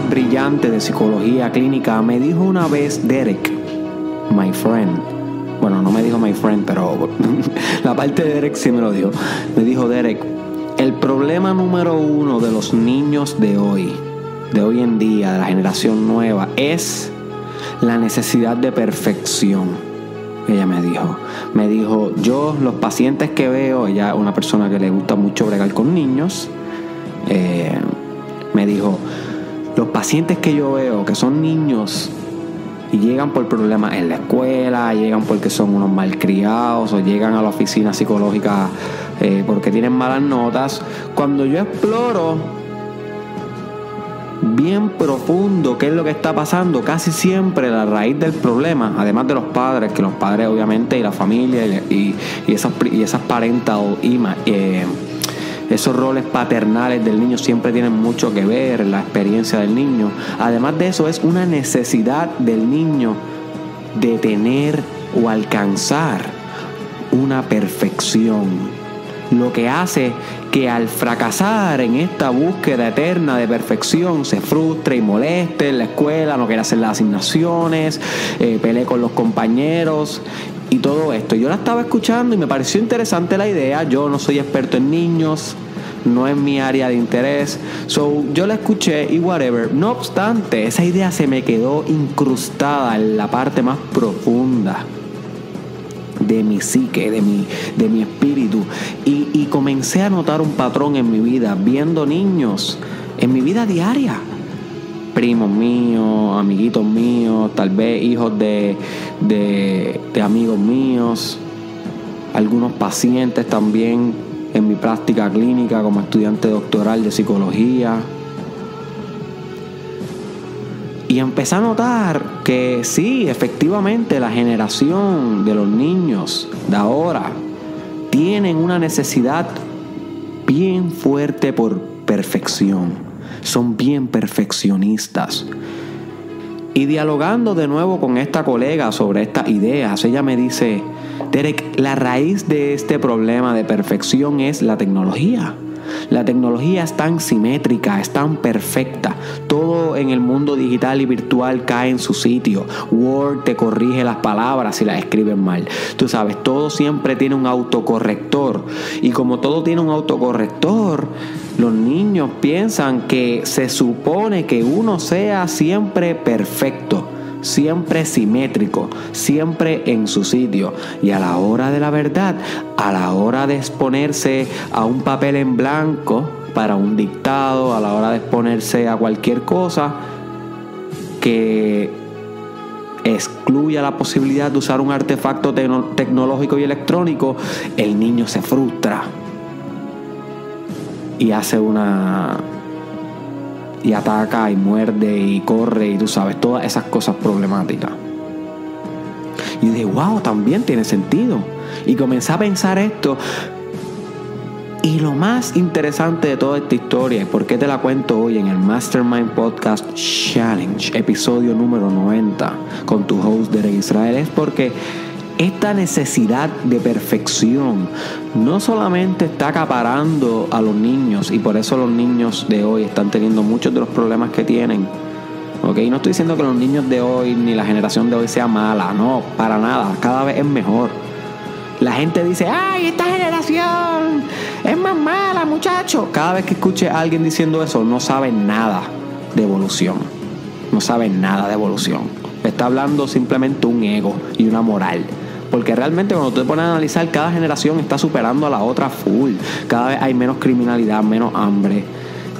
Brillante de psicología clínica me dijo una vez, Derek, my friend. Bueno, no me dijo my friend, pero la parte de Derek sí me lo dijo. Me dijo, Derek, el problema número uno de los niños de hoy, de hoy en día, de la generación nueva, es la necesidad de perfección. Ella me dijo, me dijo, yo los pacientes que veo, ella una persona que le gusta mucho bregar con niños, eh, me dijo, los pacientes que yo veo, que son niños y llegan por problemas en la escuela, llegan porque son unos malcriados o llegan a la oficina psicológica eh, porque tienen malas notas, cuando yo exploro bien profundo qué es lo que está pasando, casi siempre la raíz del problema, además de los padres, que los padres obviamente y la familia y, esas, y esas parental eh, esos roles paternales del niño siempre tienen mucho que ver la experiencia del niño. Además de eso, es una necesidad del niño de tener o alcanzar una perfección. Lo que hace que al fracasar en esta búsqueda eterna de perfección se frustre y moleste en la escuela, no quiere hacer las asignaciones, eh, pelee con los compañeros y todo esto. Yo la estaba escuchando y me pareció interesante la idea. Yo no soy experto en niños, no es mi área de interés. So, yo la escuché y whatever. No obstante, esa idea se me quedó incrustada en la parte más profunda de mi psique, de mi, de mi espíritu. Y, y comencé a notar un patrón en mi vida, viendo niños, en mi vida diaria primos míos, amiguitos míos, tal vez hijos de, de, amigos míos, algunos pacientes también en mi práctica clínica como estudiante doctoral de psicología. Y empecé a notar que sí, efectivamente la generación de los niños de ahora tienen una necesidad bien fuerte por perfección son bien perfeccionistas. Y dialogando de nuevo con esta colega sobre estas ideas, ella me dice, Derek, la raíz de este problema de perfección es la tecnología. La tecnología es tan simétrica, es tan perfecta. Todo en el mundo digital y virtual cae en su sitio. Word te corrige las palabras si las escriben mal. Tú sabes, todo siempre tiene un autocorrector. Y como todo tiene un autocorrector, los niños piensan que se supone que uno sea siempre perfecto siempre simétrico, siempre en su sitio. Y a la hora de la verdad, a la hora de exponerse a un papel en blanco para un dictado, a la hora de exponerse a cualquier cosa que excluya la posibilidad de usar un artefacto tecnológico y electrónico, el niño se frustra y hace una y ataca y muerde y corre y tú sabes, todas esas cosas problemáticas. Y dije, wow, también tiene sentido. Y comencé a pensar esto. Y lo más interesante de toda esta historia, y por qué te la cuento hoy en el Mastermind Podcast Challenge, episodio número 90, con tu host Derek Israel, es porque esta necesidad de perfección no solamente está acaparando a los niños y por eso los niños de hoy están teniendo muchos de los problemas que tienen. ¿ok? No estoy diciendo que los niños de hoy ni la generación de hoy sea mala, no, para nada, cada vez es mejor. La gente dice, ay, esta generación es más mala, muchacho. Cada vez que escuche a alguien diciendo eso, no sabe nada de evolución. No sabe nada de evolución. Está hablando simplemente un ego y una moral. Porque realmente cuando tú te pones a analizar, cada generación está superando a la otra full. Cada vez hay menos criminalidad, menos hambre.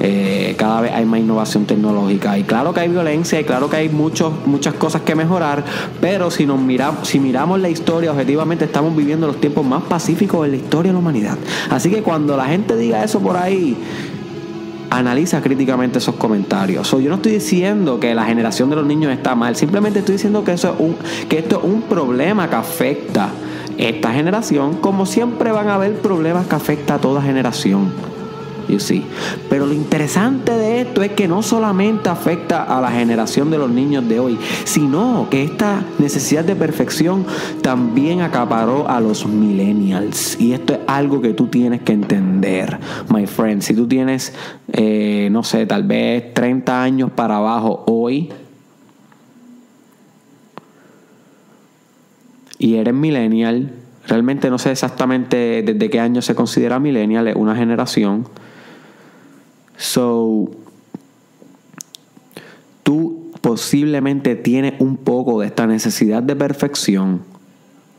Eh, cada vez hay más innovación tecnológica y claro que hay violencia y claro que hay muchos, muchas cosas que mejorar pero si nos miramos si miramos la historia objetivamente estamos viviendo los tiempos más pacíficos en la historia de la humanidad así que cuando la gente diga eso por ahí analiza críticamente esos comentarios. yo no estoy diciendo que la generación de los niños está mal, simplemente estoy diciendo que, eso es un, que esto es un problema que afecta esta generación, como siempre van a haber problemas que afecta a toda generación. You see. Pero lo interesante de esto es que no solamente afecta a la generación de los niños de hoy, sino que esta necesidad de perfección también acaparó a los millennials. Y esto es algo que tú tienes que entender, my friend. Si tú tienes, eh, no sé, tal vez 30 años para abajo hoy, y eres millennial, realmente no sé exactamente desde qué año se considera millennial, es una generación. So, tú posiblemente tienes un poco de esta necesidad de perfección,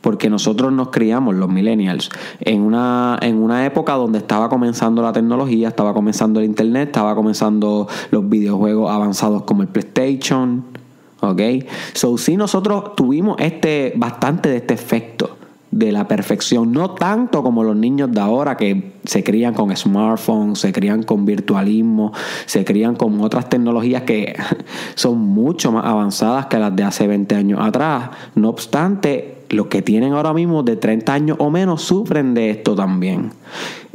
porque nosotros nos criamos, los millennials, en una, en una época donde estaba comenzando la tecnología, estaba comenzando el internet, estaba comenzando los videojuegos avanzados como el PlayStation, ¿Ok? So, sí, nosotros tuvimos este, bastante de este efecto de la perfección, no tanto como los niños de ahora que se crían con smartphones, se crían con virtualismo, se crían con otras tecnologías que son mucho más avanzadas que las de hace 20 años atrás. No obstante, los que tienen ahora mismo de 30 años o menos sufren de esto también.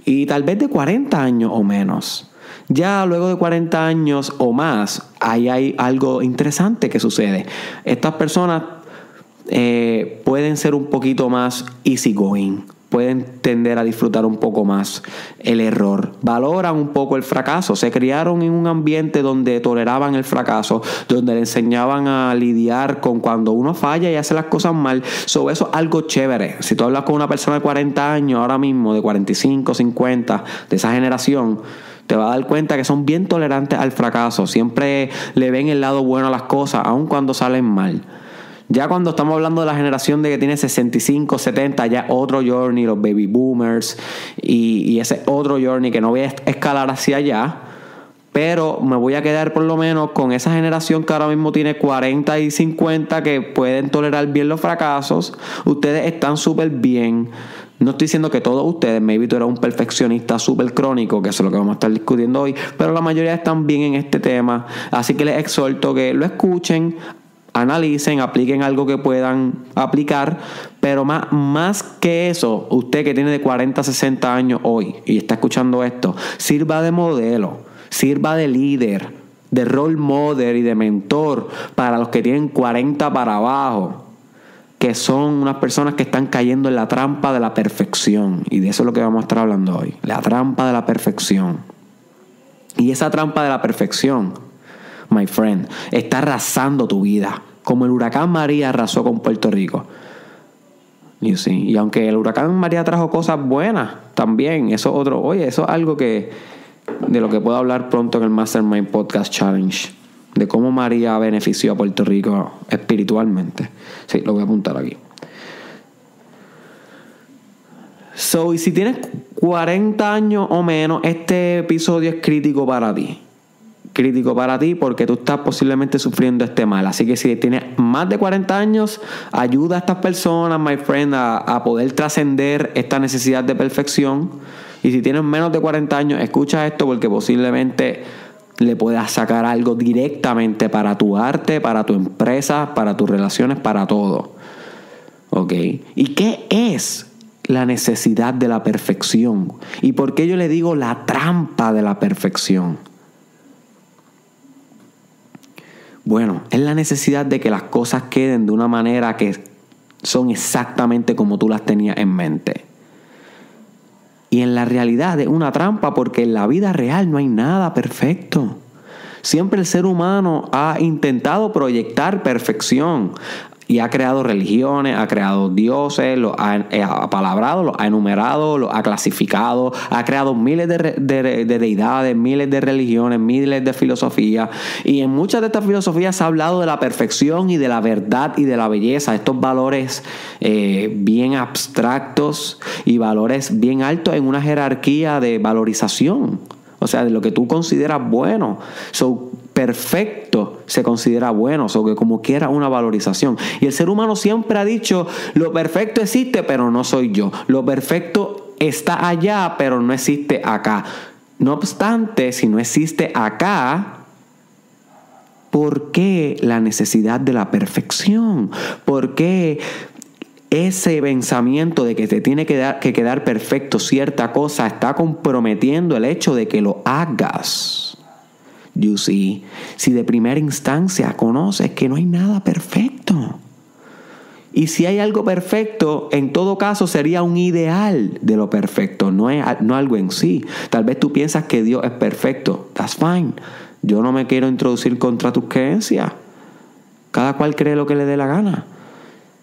Y tal vez de 40 años o menos. Ya luego de 40 años o más, ahí hay algo interesante que sucede. Estas personas eh, pueden ser un poquito más easygoing, pueden tender a disfrutar un poco más el error, valoran un poco el fracaso, se criaron en un ambiente donde toleraban el fracaso, donde le enseñaban a lidiar con cuando uno falla y hace las cosas mal. Sobre eso es algo chévere. Si tú hablas con una persona de 40 años ahora mismo, de 45, 50, de esa generación, te vas a dar cuenta que son bien tolerantes al fracaso. Siempre le ven el lado bueno a las cosas, aun cuando salen mal. Ya cuando estamos hablando de la generación de que tiene 65, 70, ya otro journey, los baby boomers y, ese otro journey que no voy a escalar hacia allá. Pero me voy a quedar por lo menos con esa generación que ahora mismo tiene 40 y 50 que pueden tolerar bien los fracasos. Ustedes están súper bien. No estoy diciendo que todos ustedes, maybe tú eres un perfeccionista súper crónico, que eso es lo que vamos a estar discutiendo hoy, pero la mayoría están bien en este tema. Así que les exhorto que lo escuchen, analicen, apliquen algo que puedan aplicar, pero más, más que eso, usted que tiene de 40 60 años hoy y está escuchando esto, sirva de modelo, sirva de líder, de role model y de mentor para los que tienen 40 para abajo que son unas personas que están cayendo en la trampa de la perfección. Y de eso es lo que vamos a estar hablando hoy. La trampa de la perfección. Y esa trampa de la perfección, my friend, está arrasando tu vida. Como el huracán María arrasó con Puerto Rico. Y aunque el huracán María trajo cosas buenas también, eso otro, oye, eso es algo que de lo que puedo hablar pronto en el Mastermind Podcast Challenge de cómo María benefició a Puerto Rico espiritualmente. Sí, lo voy a apuntar aquí. So, y si tienes 40 años o menos, este episodio es crítico para ti. Crítico para ti porque tú estás posiblemente sufriendo este mal. Así que si tienes más de 40 años, ayuda a estas personas, my friend, a, poder trascender esta necesidad de perfección. Y si tienes menos de 40 años, escucha esto porque posiblemente le puedas sacar algo directamente para tu arte, para tu empresa, para tus relaciones, para todo. ¿Ok? ¿Y qué es la necesidad de la perfección? ¿Y por qué yo le digo la trampa de la perfección? Bueno, es la necesidad de que las cosas queden de una manera que son exactamente como tú las tenías en mente. Y en la realidad es una trampa porque en la vida real no hay nada perfecto. Siempre el ser humano ha intentado proyectar perfección y ha creado religiones, ha creado dioses, lo ha, eh, palabrado, lo ha enumerado, lo ha clasificado, ha creado miles de, deidades, miles de religiones, miles de filosofías. Y en muchas de estas filosofías se ha hablado de la perfección y de la verdad y de la belleza, estos valores eh, bien abstractos y valores bien altos en una jerarquía de valorización. O sea, de lo que tú consideras bueno. So, perfecto se considera bueno, o que como quiera una valorización. Y el ser humano siempre ha dicho, lo perfecto existe, pero no soy yo. Lo perfecto está allá, pero no existe acá. No obstante, si no existe acá, ¿por qué la necesidad de la perfección? ¿Por qué ese pensamiento de que te tiene que, dar, que quedar perfecto cierta cosa está comprometiendo el hecho de que lo hagas. You see, si de primera instancia conoces que no hay nada perfecto. Y si hay algo perfecto, en todo caso sería un ideal de lo perfecto, no, es, no algo en sí. Tal vez tú piensas que Dios es perfecto. That's fine. Yo no me quiero introducir contra tus creencias. Cada cual cree lo que le dé la gana.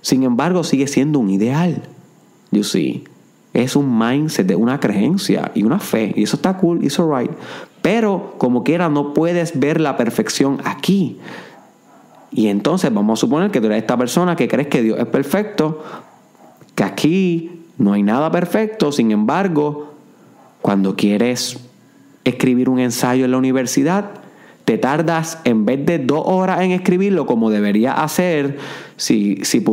Sin embargo, sigue siendo un ideal. You see. Es un mindset de una creencia y una fe. Y eso está cool, it's alright. Pero como quiera, no puedes ver la perfección aquí. Y entonces vamos a suponer que tú eres esta persona que crees que Dios es perfecto, que aquí no hay nada perfecto, sin embargo, cuando quieres escribir un ensayo en la universidad, te tardas en vez de dos horas en escribirlo como debería hacer, si, si,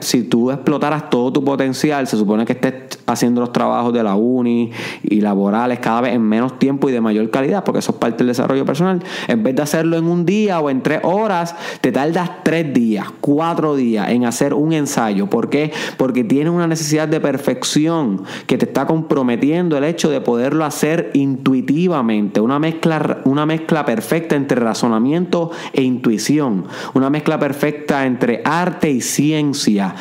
si tú explotaras todo tu potencial, se supone que estés haciendo los trabajos de la uni y laborales cada vez en menos tiempo y de mayor calidad, porque eso es parte del desarrollo personal. En vez de hacerlo en un día o en tres horas, te tardas tres días, cuatro días en hacer un ensayo. ¿Por qué? Porque tienes una necesidad de perfección que te está comprometiendo el hecho de poderlo hacer intuitivamente, una mezcla, una mezcla perfecta entre razonamiento e intuición, una mezcla perfecta entre arte y ciencia.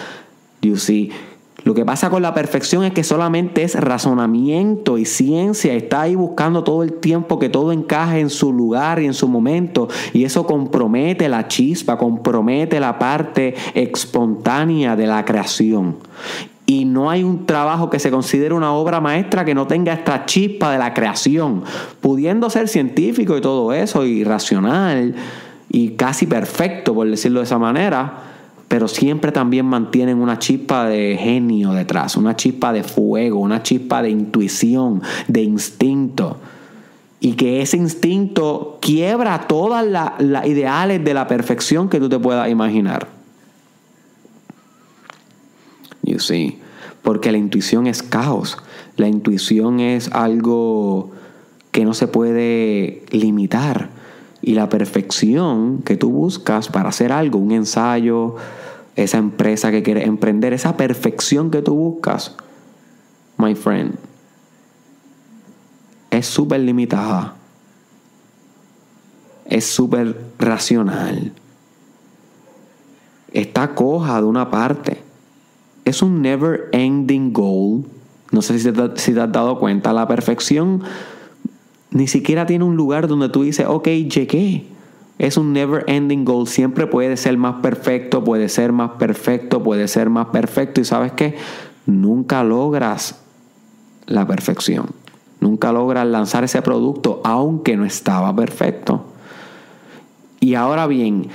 You see? Lo que pasa con la perfección es que solamente es razonamiento y ciencia. Está ahí buscando todo el tiempo que todo encaje en su lugar y en su momento. Y eso compromete la chispa, compromete la parte espontánea de la creación. Y no hay un trabajo que se considere una obra maestra que no tenga esta chispa de la creación. Pudiendo ser científico y todo eso, y racional, y casi perfecto, por decirlo de esa manera pero siempre también mantienen una chispa de genio detrás, una chispa de fuego, una chispa de intuición, de instinto. Y que ese instinto quiebra todas las ideales de la perfección que tú te puedas imaginar. You see. Porque la intuición es caos. La intuición es algo que no se puede limitar. Y la perfección que tú buscas para hacer algo, un ensayo, esa empresa que quieres emprender, esa perfección que tú buscas, my friend, es súper limitada. Es súper racional. Está coja de una parte. Es un never ending goal. No sé si te, si te has dado cuenta. La perfección ni siquiera tiene un lugar donde tú dices, ok, llegué es un never ending goal. Siempre puede ser más perfecto, puede ser más perfecto, puede ser más perfecto. Y sabes que nunca logras la perfección. Nunca logras lanzar ese producto aunque no estaba perfecto. Y ahora bien,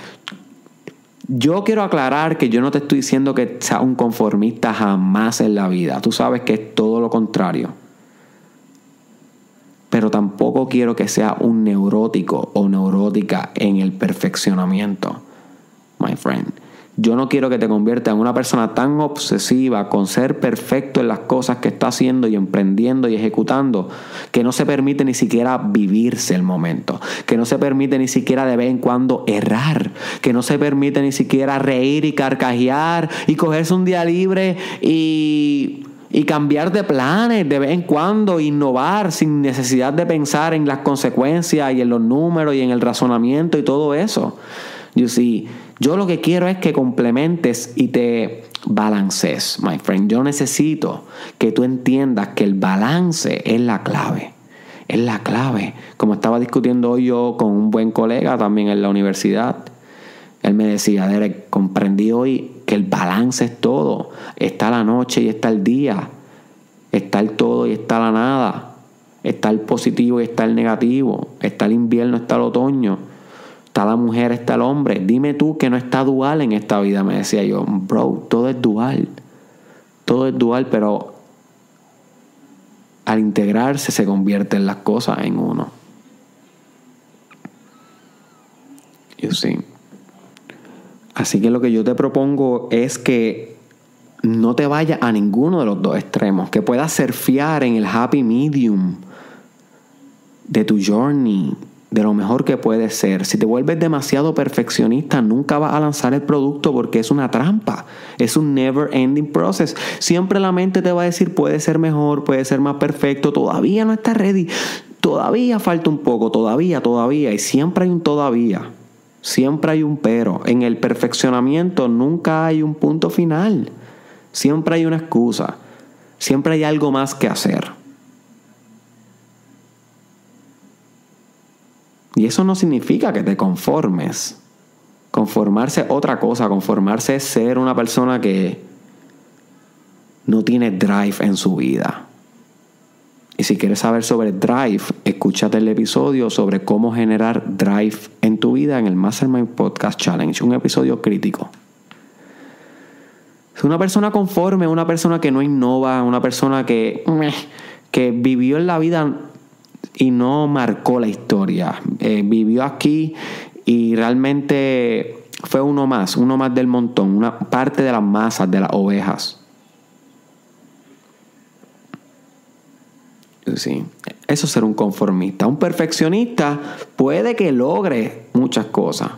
yo quiero aclarar que yo no te estoy diciendo que seas un conformista jamás en la vida. Tú sabes que es todo lo contrario pero quiero que sea un neurótico o neurótica en el perfeccionamiento, my friend. Yo no quiero que te conviertas en una persona tan obsesiva con ser perfecto en las cosas que está haciendo y emprendiendo y ejecutando, que no se permite ni siquiera vivirse el momento, que no se permite ni siquiera de vez en cuando errar, que no se permite ni siquiera reír y carcajear y cogerse un día libre y y cambiar de planes de vez en cuando, innovar sin necesidad de pensar en las consecuencias y en los números y en el razonamiento y todo eso. You see, yo lo que quiero es que complementes y te balances, my friend. Yo necesito que tú entiendas que el balance es la clave. Es la clave. Como estaba discutiendo hoy yo con un buen colega también en la universidad. Él me decía, Derek, comprendí hoy que el balance es todo. Está la noche y está el día. Está el todo y está la nada. Está el positivo y está el negativo. Está el invierno, está el otoño. Está la mujer, está el hombre. Dime tú que no está dual en esta vida, me decía yo. Bro, todo es dual. Todo es dual, pero al integrarse se convierten las cosas en uno. You see. Así que lo que yo te propongo es que no te vayas a ninguno de los dos extremos, que puedas surfear en el happy medium de tu journey de lo mejor que puede ser. Si te vuelves demasiado perfeccionista, nunca vas a lanzar el producto porque es una trampa. Es un never ending process. Siempre la mente te va a decir puede ser mejor, puede ser más perfecto, todavía no está ready. Todavía falta un poco, todavía, todavía. Y siempre hay un todavía. Siempre hay un pero. En el perfeccionamiento nunca hay un punto final. Siempre hay una excusa. Siempre hay algo más que hacer. Y eso no significa que te conformes. Conformarse es otra cosa. Conformarse es ser una persona que no tiene drive en su vida. Y si quieres saber sobre drive, escúchate el episodio sobre cómo generar drive en tu vida en el Mastermind Podcast Challenge, un episodio crítico. Una persona conforme, una persona que no innova, una persona que, que vivió en la vida y no marcó la historia. Eh, vivió aquí y realmente fue uno más, uno más del montón, una parte de las masas, de las ovejas. Eso es ser un conformista. Un perfeccionista puede que logre muchas cosas,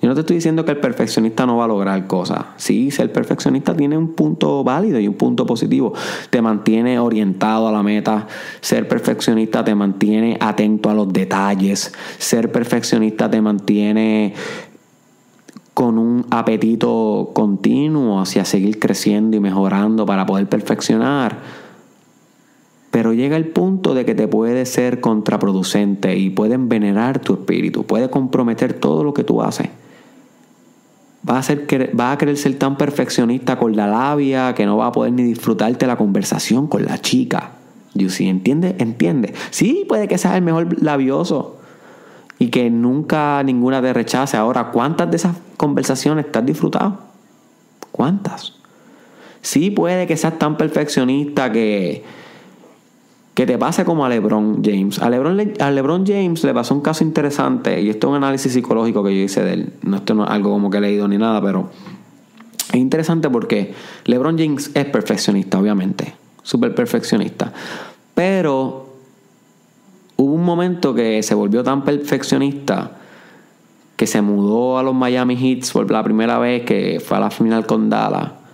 yo no te estoy diciendo que el perfeccionista no va a lograr cosas. Sí, ser perfeccionista tiene un punto válido y un punto positivo. Te mantiene orientado a la meta. Ser perfeccionista te mantiene atento a los detalles. Ser perfeccionista te mantiene con un apetito continuo hacia seguir creciendo y mejorando para poder perfeccionar. Pero llega el punto de que te puede ser contraproducente y puede envenenar tu espíritu, puede comprometer todo lo que tú haces. Va a, ser, va a querer ser tan perfeccionista con la labia que no va a poder ni disfrutarte la conversación con la chica. You see, ¿entiende? ¿Entiende? Sí, puede que sea el mejor labioso y que nunca ninguna te rechace. Ahora, ¿cuántas de esas conversaciones estás disfrutado? ¿Cuántas? Sí, puede que seas tan perfeccionista que que te pase como a LeBron James. A LeBron, LeBron James le pasó un caso interesante, y esto es un análisis psicológico que yo hice de él. No, esto no es algo como que he leído ni nada, pero es interesante porque LeBron James es perfeccionista, obviamente. Súper perfeccionista. Pero hubo un momento que se volvió tan perfeccionista que se mudó a los Miami Heat por la primera vez que fue a la final con Dallas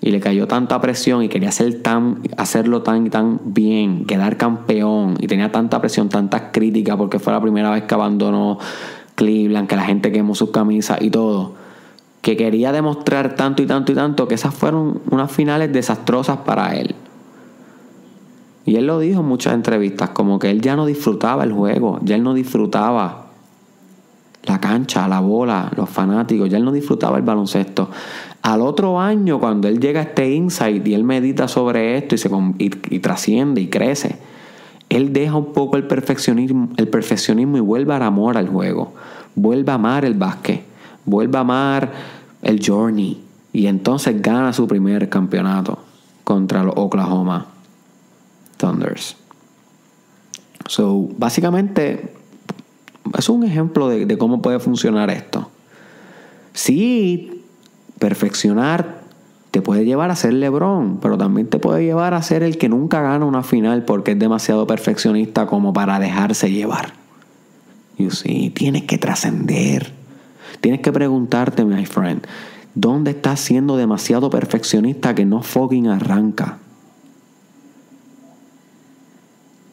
y le cayó tanta presión y quería hacer tan, hacerlo tan tan bien, quedar campeón y tenía tanta presión, tantas críticas porque fue la primera vez que abandonó Cleveland, que la gente quemó sus camisas y todo, que quería demostrar tanto y tanto y tanto que esas fueron unas finales desastrosas para él. Y él lo dijo en muchas entrevistas, como que él ya no disfrutaba el juego, ya él no disfrutaba la cancha, la bola, los fanáticos, ya él no disfrutaba el baloncesto. Al otro año, cuando él llega a este insight y él medita sobre esto y, se, y, trasciende y crece, él deja un poco el perfeccionismo, y vuelve a amor al juego. Vuelve a amar el básquet. Vuelve a amar el journey. Y entonces gana su primer campeonato contra los Oklahoma Thunders. So, básicamente, es un ejemplo de, de cómo puede funcionar esto. Sí, perfeccionar te puede llevar a ser Lebron, pero también te puede llevar a ser el que nunca gana una final porque es demasiado perfeccionista como para dejarse llevar. You see, tienes que trascender. Tienes que preguntarte, my friend, ¿dónde estás siendo demasiado perfeccionista que no fucking arranca?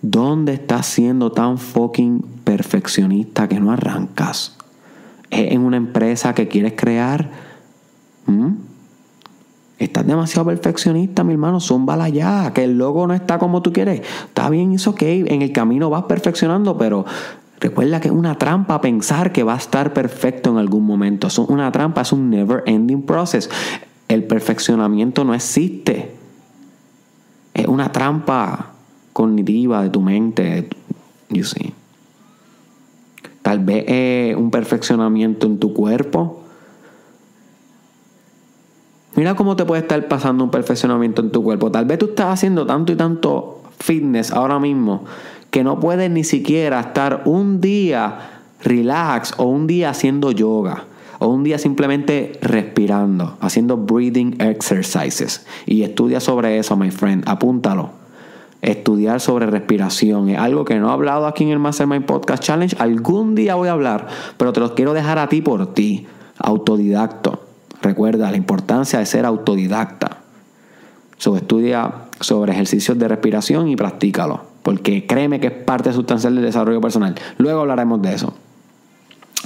¿Dónde estás siendo tan fucking perfeccionista que no arrancas? ¿Es en una empresa que quieres crear? ¿Mm? Estás demasiado perfeccionista, mi hermano. Zúmbala ya. Que el logo no está como tú quieres. Está bien, es ok. En el camino vas perfeccionando, pero recuerda que es una trampa pensar que va a estar perfecto en algún momento. Es una trampa, es un never ending process. El perfeccionamiento no existe. Es una trampa cognitiva de tu mente. You see. Tal vez un perfeccionamiento en tu cuerpo Mira cómo te puede estar pasando un perfeccionamiento en tu cuerpo. Tal vez tú estás haciendo tanto y tanto fitness ahora mismo que no puedes ni siquiera estar un día relax o un día haciendo yoga o un día simplemente respirando, haciendo breathing exercises. Y estudia sobre eso, my friend, apúntalo. estudiar sobre respiración. Es algo que no he hablado aquí en el Mastermind Podcast Challenge. Algún día voy a hablar, pero te los quiero dejar a ti por ti, autodidacto. Recuerda la importancia de ser autodidacta. So, estudia sobre ejercicios de respiración y practícalo, porque créeme que es parte sustancial del desarrollo personal. Luego hablaremos de eso.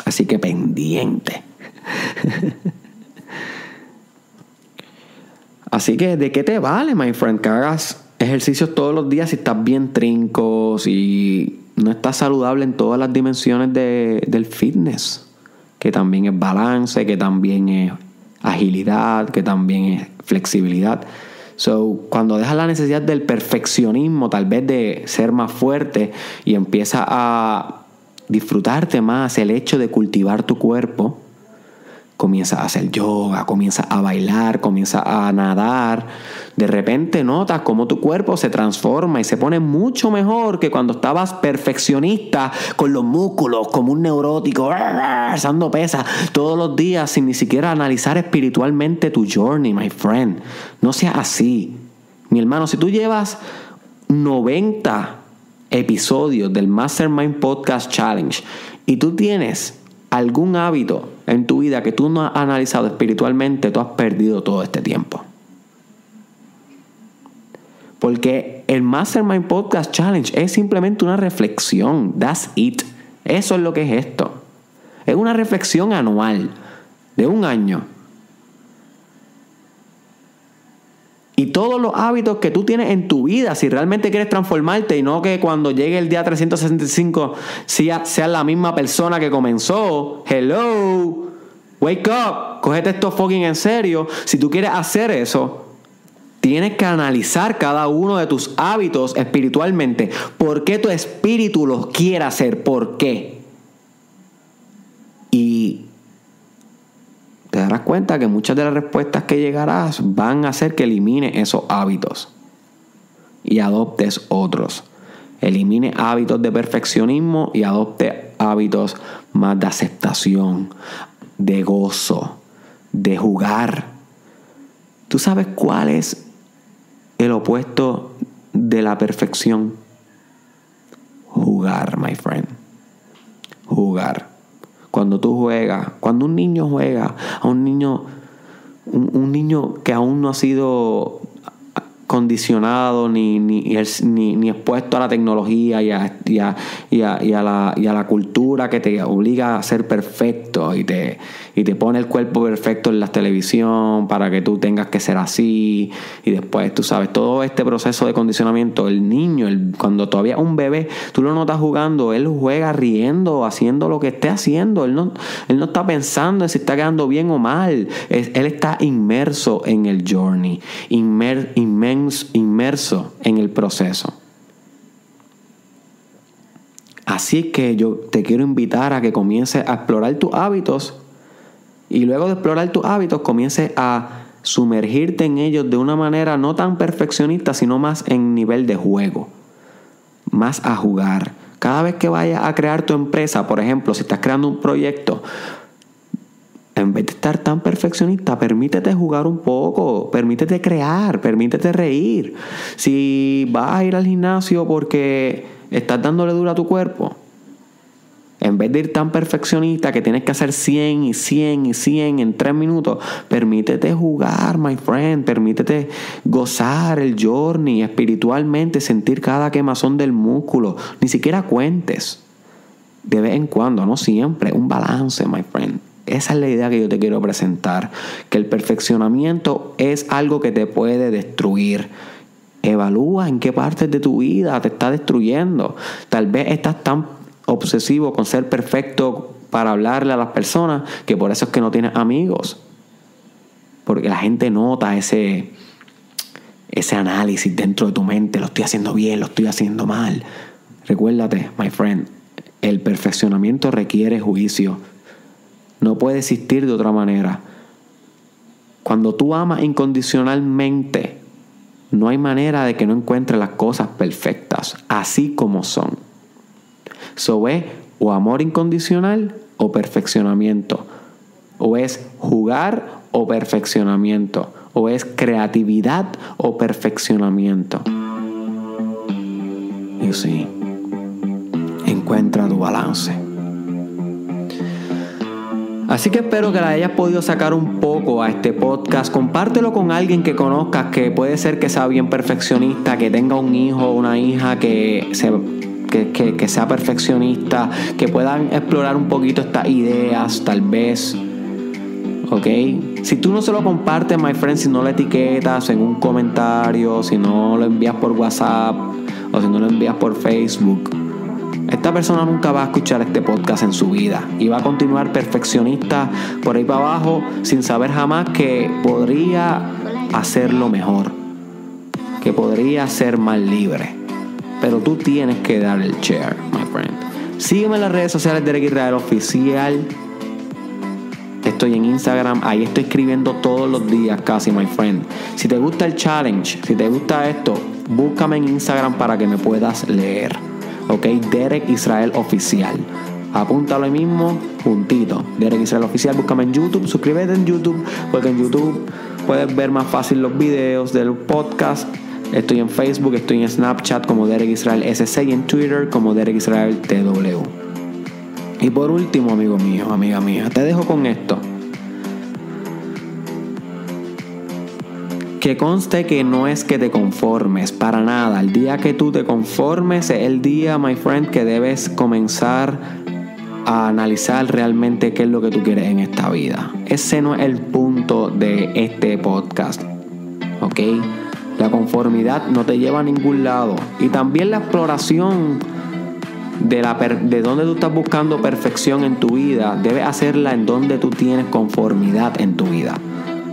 Así que pendiente. Así que, ¿de qué te vale, my friend? Que hagas ejercicios todos los días si estás bien trinco, si no estás saludable en todas las dimensiones del fitness, que también es balance, que también es agilidad, que también es flexibilidad. So, cuando dejas la necesidad del perfeccionismo, tal vez de ser más fuerte y empiezas a disfrutarte más el hecho de cultivar tu cuerpo, comienza a hacer yoga, comienza a bailar, comienza a nadar, de repente notas cómo tu cuerpo se transforma y se pone mucho mejor que cuando estabas perfeccionista con los músculos, como un neurótico, alzando pesas todos los días sin ni siquiera analizar espiritualmente tu journey, my friend. No sea así. Mi hermano, si tú llevas 90 episodios del Mastermind Podcast Challenge y tú tienes algún hábito en tu vida que tú no has analizado espiritualmente, tú has perdido todo este tiempo. Porque el Mastermind Podcast Challenge es simplemente una reflexión. That's it. Eso es lo que es esto. Es una reflexión anual de un año y todos los hábitos que tú tienes en tu vida, si realmente quieres transformarte y no que cuando llegue el día 365 sea, sea la misma persona que comenzó. Hello, wake up, cógete esto fucking en serio. Si tú quieres hacer eso, tienes que analizar cada uno de tus hábitos espiritualmente. ¿Por qué tu espíritu los quiere hacer? ¿Por qué? Te darás cuenta que muchas de las respuestas que llegarás van a hacer que elimine esos hábitos y adoptes otros. Elimine hábitos de perfeccionismo y adopte hábitos más de aceptación, de gozo, de jugar. ¿Tú sabes cuál es el opuesto de la perfección? Jugar, my friend. Jugar. Cuando tú juegas, cuando un niño juega, a un niño, un, niño que aún no ha sido condicionado ni, ni, ni, expuesto a la tecnología y a, y, a, y, a, la, y a la cultura que te obliga a ser perfecto y te, y te pone el cuerpo perfecto en la televisión para que tú tengas que ser así. Y después tú sabes todo este proceso de condicionamiento el niño el, cuando todavía es un bebé tú lo notas jugando él juega riendo haciendo lo que esté haciendo. Él no, él no está pensando en si está quedando bien o mal. Él está inmerso en el journey inmer, inmerso en el proceso. Así que yo te quiero invitar a que comiences a explorar tus hábitos y luego de explorar tus hábitos comiences a sumergirte en ellos de una manera no tan perfeccionista, sino más en nivel de juego, más a jugar. Cada vez que vayas a crear tu empresa, por ejemplo, si estás creando un proyecto, en vez de estar tan perfeccionista, permítete jugar un poco, permítete crear, permítete reír. Si vas a ir al gimnasio porque estás dándole duro a tu cuerpo, en vez de ir tan perfeccionista que tienes que hacer 100 y 100 y 100 en 3 minutos, permítete jugar, my friend. Permítete gozar el journey espiritualmente, sentir cada quemazón del músculo. Ni siquiera cuentes. De vez en cuando, no siempre. Un balance, my friend. Esa es la idea que yo te quiero presentar, que el perfeccionamiento es algo que te puede destruir. Evalúa en qué partes de tu vida te está destruyendo. Tal vez estás tan obsesivo con ser perfecto para hablarle a las personas que por eso es que no tienes amigos. Porque la gente nota ese, ese análisis dentro de tu mente. Lo estoy haciendo bien, lo estoy haciendo mal. Recuérdate, my friend, el perfeccionamiento requiere juicio. No puede existir de otra manera. Cuando tú amas incondicionalmente, no hay manera de que no encuentres las cosas perfectas, así como son. So es o amor incondicional o perfeccionamiento. O es jugar o perfeccionamiento. O es creatividad o perfeccionamiento. Y sí, encuentra tu balance. Así que espero que la hayas podido sacar un poco a este podcast. Compártelo con alguien que conozcas que puede ser que sea bien perfeccionista, que tenga un hijo o una hija que, que, sea perfeccionista, que puedan explorar un poquito estas ideas, tal vez. ¿Ok? Si tú no se lo compartes, my friend, si no lo etiquetas en un comentario, si no lo envías por WhatsApp o si no lo envías por Facebook esta persona nunca va a escuchar este podcast en su vida y va a continuar perfeccionista por ahí para abajo sin saber jamás que podría hacerlo mejor, que podría ser más libre. Pero tú tienes que dar el share, my friend. Sígueme en las redes sociales de Derek Israel Oficial. Estoy en Instagram, ahí estoy escribiendo todos los días casi, my friend. Si te gusta el challenge, si te gusta esto, búscame en Instagram para que me puedas leer. ¿Ok? Derek Israel Oficial. Apúntalo ahí mismo, juntito. Derek Israel Oficial, búscame en YouTube, suscríbete en YouTube, porque en YouTube puedes ver más fácil los videos del podcast. Estoy en Facebook, estoy en Snapchat como Derek Israel SC y en Twitter como Derek Israel TW. Y por último, amigo mío, amiga mía, te dejo con esto. Que conste que no es que te conformes, para nada. El día que tú te conformes es el día, my friend, que debes comenzar a analizar realmente qué es lo que tú quieres en esta vida. Ese no es el punto de este podcast. ¿Ok? La conformidad no te lleva a ningún lado. Y también la exploración de, la de tú estás buscando perfección en tu vida, debes hacerla en donde tú tienes conformidad en tu vida.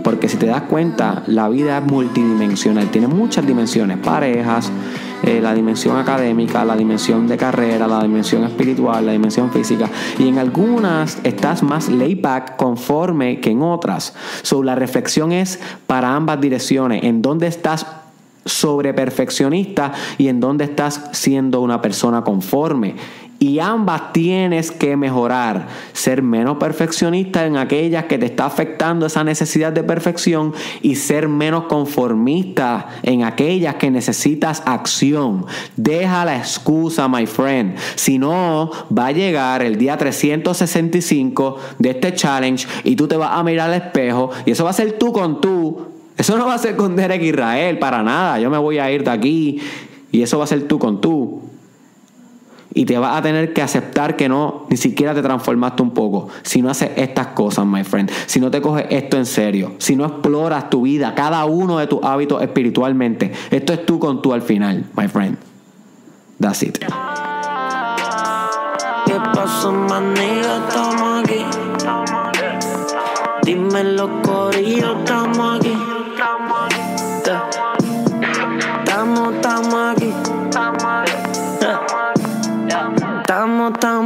Porque si te das cuenta, la vida es multidimensional, tiene muchas dimensiones, parejas, eh, la dimensión académica, la dimensión de carrera, la dimensión espiritual, la dimensión física. Y en algunas estás más laid back, conforme que en otras. La reflexión es para ambas direcciones. En dónde estás sobre perfeccionista y en dónde estás siendo una persona conforme. Y ambas tienes que mejorar. Ser menos perfeccionista en aquellas que te está afectando esa necesidad de perfección y ser menos conformista en aquellas que necesitas acción. Deja la excusa, my friend. Si no, va a llegar el día 365 de este challenge y tú te vas a mirar al espejo y eso va a ser tú con tú. Eso no va a ser con Derek Israel para nada. Yo me voy a ir de aquí y eso va a ser tú con tú y te vas a tener que aceptar que no, ni siquiera te transformaste un poco. Si no haces estas cosas, my friend. Si no te coges esto en serio. Si no exploras tu vida, cada uno de tus hábitos espiritualmente. Esto es tú con tú al final, my friend. That's it. ¿Qué pasó? Estamos aquí. Dime los corillos, estamos aquí. Estamos